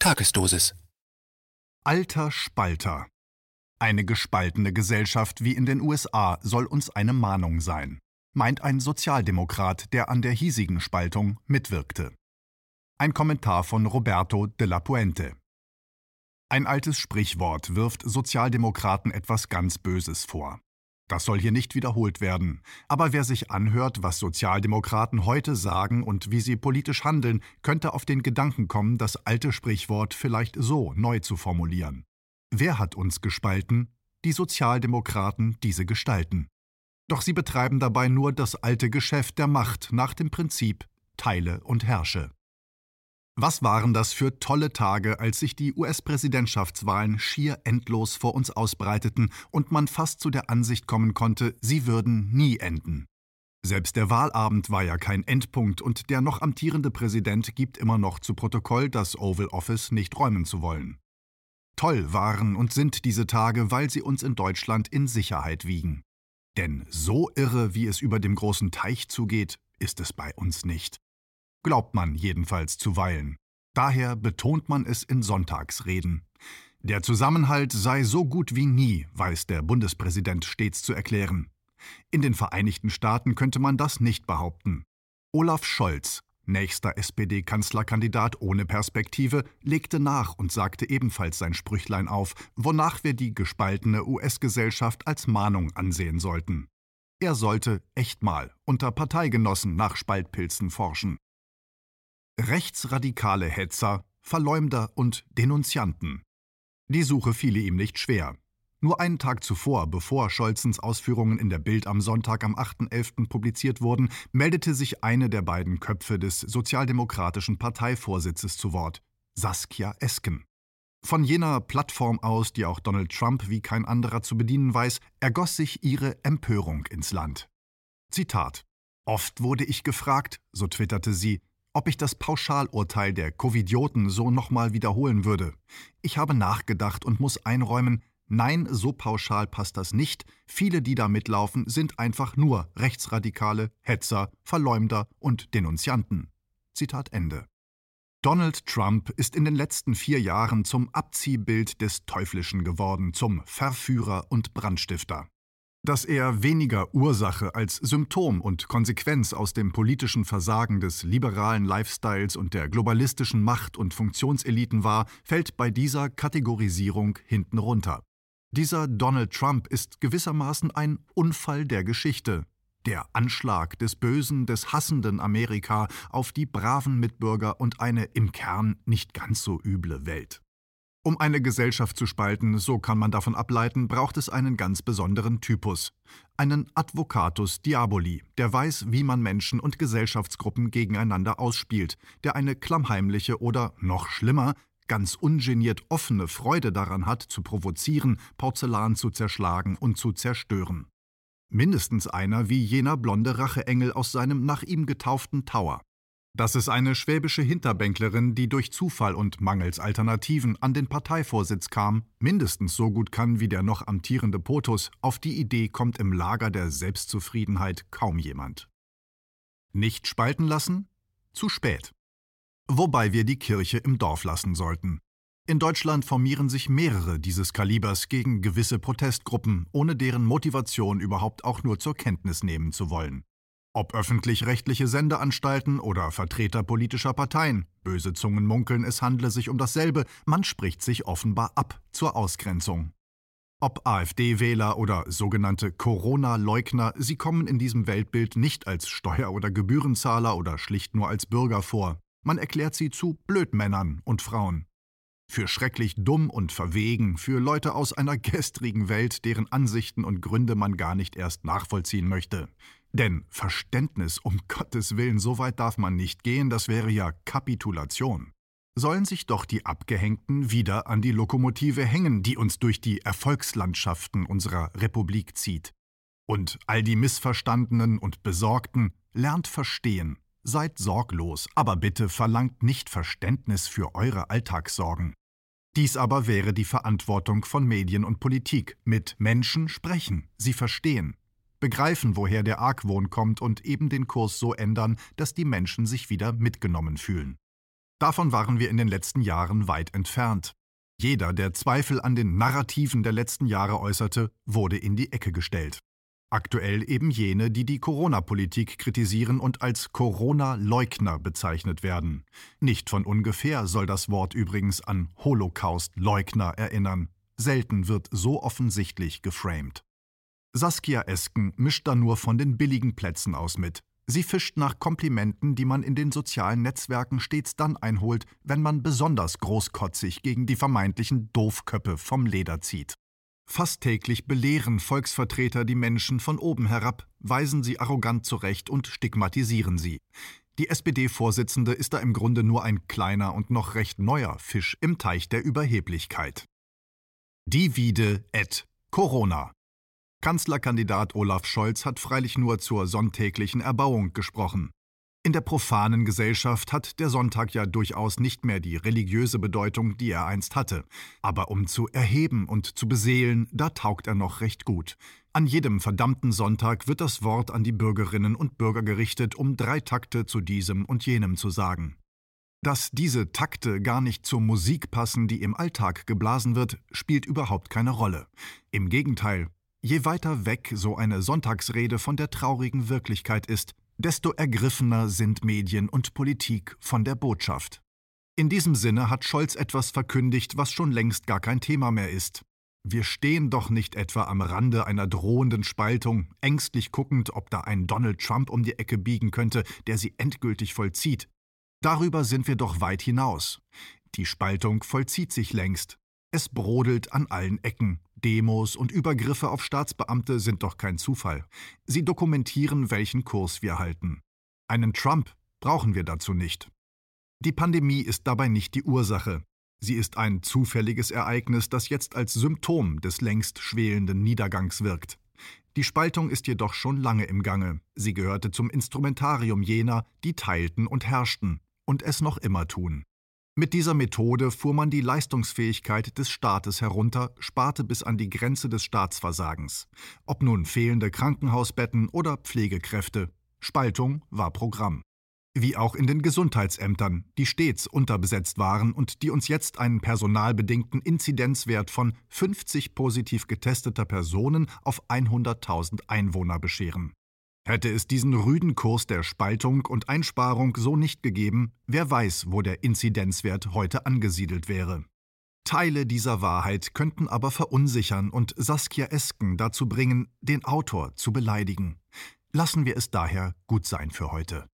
Tagesdosis. Alter Spalter. Eine gespaltene Gesellschaft wie in den USA soll uns eine Mahnung sein, meint ein Sozialdemokrat, der an der hiesigen Spaltung mitwirkte. Ein Kommentar von Roberto de la Puente. Ein altes Sprichwort wirft Sozialdemokraten etwas ganz Böses vor. Das soll hier nicht wiederholt werden. Aber wer sich anhört, was Sozialdemokraten heute sagen und wie sie politisch handeln, könnte auf den Gedanken kommen, das alte Sprichwort vielleicht so neu zu formulieren. Wer hat uns gespalten? Die Sozialdemokraten diese gestalten. Doch sie betreiben dabei nur das alte Geschäft der Macht nach dem Prinzip Teile und Herrsche. Was waren das für tolle Tage, als sich die US-Präsidentschaftswahlen schier endlos vor uns ausbreiteten und man fast zu der Ansicht kommen konnte, sie würden nie enden. Selbst der Wahlabend war ja kein Endpunkt und der noch amtierende Präsident gibt immer noch zu Protokoll, das Oval Office nicht räumen zu wollen. Toll waren und sind diese Tage, weil sie uns in Deutschland in Sicherheit wiegen. Denn so irre, wie es über dem großen Teich zugeht, ist es bei uns nicht glaubt man jedenfalls zuweilen. Daher betont man es in Sonntagsreden. Der Zusammenhalt sei so gut wie nie, weiß der Bundespräsident stets zu erklären. In den Vereinigten Staaten könnte man das nicht behaupten. Olaf Scholz, nächster SPD-Kanzlerkandidat ohne Perspektive, legte nach und sagte ebenfalls sein Sprüchlein auf, wonach wir die gespaltene US-Gesellschaft als Mahnung ansehen sollten. Er sollte echt mal unter Parteigenossen nach Spaltpilzen forschen. Rechtsradikale Hetzer, Verleumder und Denunzianten. Die Suche fiele ihm nicht schwer. Nur einen Tag zuvor, bevor Scholzens Ausführungen in der Bild am Sonntag am 8.11. publiziert wurden, meldete sich eine der beiden Köpfe des sozialdemokratischen Parteivorsitzes zu Wort, Saskia Esken. Von jener Plattform aus, die auch Donald Trump wie kein anderer zu bedienen weiß, ergoss sich ihre Empörung ins Land. Zitat Oft wurde ich gefragt, so twitterte sie, ob ich das Pauschalurteil der Covidioten so nochmal wiederholen würde. Ich habe nachgedacht und muss einräumen, nein, so pauschal passt das nicht. Viele, die da mitlaufen, sind einfach nur Rechtsradikale, Hetzer, Verleumder und Denunzianten. Zitat Ende. Donald Trump ist in den letzten vier Jahren zum Abziehbild des Teuflischen geworden, zum Verführer und Brandstifter dass er weniger Ursache als Symptom und Konsequenz aus dem politischen Versagen des liberalen Lifestyles und der globalistischen Macht- und Funktionseliten war, fällt bei dieser Kategorisierung hinten runter. Dieser Donald Trump ist gewissermaßen ein Unfall der Geschichte, der Anschlag des bösen, des hassenden Amerika auf die braven Mitbürger und eine im Kern nicht ganz so üble Welt. Um eine Gesellschaft zu spalten, so kann man davon ableiten, braucht es einen ganz besonderen Typus. Einen Advocatus Diaboli, der weiß, wie man Menschen und Gesellschaftsgruppen gegeneinander ausspielt, der eine klammheimliche oder, noch schlimmer, ganz ungeniert offene Freude daran hat, zu provozieren, Porzellan zu zerschlagen und zu zerstören. Mindestens einer wie jener blonde Racheengel aus seinem nach ihm getauften Tower. Dass es eine schwäbische Hinterbänklerin, die durch Zufall und mangels Alternativen an den Parteivorsitz kam, mindestens so gut kann wie der noch amtierende POTUS, auf die Idee kommt im Lager der Selbstzufriedenheit kaum jemand. Nicht spalten lassen? Zu spät. Wobei wir die Kirche im Dorf lassen sollten. In Deutschland formieren sich mehrere dieses Kalibers gegen gewisse Protestgruppen, ohne deren Motivation überhaupt auch nur zur Kenntnis nehmen zu wollen. Ob öffentlich-rechtliche Sendeanstalten oder Vertreter politischer Parteien, böse Zungen munkeln, es handle sich um dasselbe, man spricht sich offenbar ab zur Ausgrenzung. Ob AfD-Wähler oder sogenannte Corona-Leugner, sie kommen in diesem Weltbild nicht als Steuer- oder Gebührenzahler oder schlicht nur als Bürger vor. Man erklärt sie zu Blödmännern und Frauen. Für schrecklich dumm und verwegen, für Leute aus einer gestrigen Welt, deren Ansichten und Gründe man gar nicht erst nachvollziehen möchte. Denn Verständnis, um Gottes Willen, so weit darf man nicht gehen, das wäre ja Kapitulation. Sollen sich doch die Abgehängten wieder an die Lokomotive hängen, die uns durch die Erfolgslandschaften unserer Republik zieht. Und all die Missverstandenen und Besorgten lernt verstehen, seid sorglos, aber bitte verlangt nicht Verständnis für eure Alltagssorgen. Dies aber wäre die Verantwortung von Medien und Politik, mit Menschen sprechen, sie verstehen, begreifen, woher der Argwohn kommt und eben den Kurs so ändern, dass die Menschen sich wieder mitgenommen fühlen. Davon waren wir in den letzten Jahren weit entfernt. Jeder, der Zweifel an den Narrativen der letzten Jahre äußerte, wurde in die Ecke gestellt. Aktuell eben jene, die die Corona-Politik kritisieren und als Corona-Leugner bezeichnet werden. Nicht von ungefähr soll das Wort übrigens an Holocaust-Leugner erinnern. Selten wird so offensichtlich geframed. Saskia Esken mischt da nur von den billigen Plätzen aus mit. Sie fischt nach Komplimenten, die man in den sozialen Netzwerken stets dann einholt, wenn man besonders großkotzig gegen die vermeintlichen Doofköppe vom Leder zieht. Fast täglich belehren Volksvertreter die Menschen von oben herab, weisen sie arrogant zurecht und stigmatisieren sie. Die SPD-Vorsitzende ist da im Grunde nur ein kleiner und noch recht neuer Fisch im Teich der Überheblichkeit. Divide et Corona. Kanzlerkandidat Olaf Scholz hat freilich nur zur sonntäglichen Erbauung gesprochen. In der profanen Gesellschaft hat der Sonntag ja durchaus nicht mehr die religiöse Bedeutung, die er einst hatte. Aber um zu erheben und zu beseelen, da taugt er noch recht gut. An jedem verdammten Sonntag wird das Wort an die Bürgerinnen und Bürger gerichtet, um drei Takte zu diesem und jenem zu sagen. Dass diese Takte gar nicht zur Musik passen, die im Alltag geblasen wird, spielt überhaupt keine Rolle. Im Gegenteil, je weiter weg so eine Sonntagsrede von der traurigen Wirklichkeit ist, desto ergriffener sind Medien und Politik von der Botschaft. In diesem Sinne hat Scholz etwas verkündigt, was schon längst gar kein Thema mehr ist. Wir stehen doch nicht etwa am Rande einer drohenden Spaltung, ängstlich guckend, ob da ein Donald Trump um die Ecke biegen könnte, der sie endgültig vollzieht. Darüber sind wir doch weit hinaus. Die Spaltung vollzieht sich längst. Es brodelt an allen Ecken. Demos und Übergriffe auf Staatsbeamte sind doch kein Zufall. Sie dokumentieren, welchen Kurs wir halten. Einen Trump brauchen wir dazu nicht. Die Pandemie ist dabei nicht die Ursache. Sie ist ein zufälliges Ereignis, das jetzt als Symptom des längst schwelenden Niedergangs wirkt. Die Spaltung ist jedoch schon lange im Gange. Sie gehörte zum Instrumentarium jener, die teilten und herrschten und es noch immer tun. Mit dieser Methode fuhr man die Leistungsfähigkeit des Staates herunter, sparte bis an die Grenze des Staatsversagens. Ob nun fehlende Krankenhausbetten oder Pflegekräfte, Spaltung war Programm. Wie auch in den Gesundheitsämtern, die stets unterbesetzt waren und die uns jetzt einen personalbedingten Inzidenzwert von 50 positiv getesteter Personen auf 100.000 Einwohner bescheren. Hätte es diesen rüden Kurs der Spaltung und Einsparung so nicht gegeben, wer weiß, wo der Inzidenzwert heute angesiedelt wäre. Teile dieser Wahrheit könnten aber verunsichern und Saskia Esken dazu bringen, den Autor zu beleidigen. Lassen wir es daher gut sein für heute.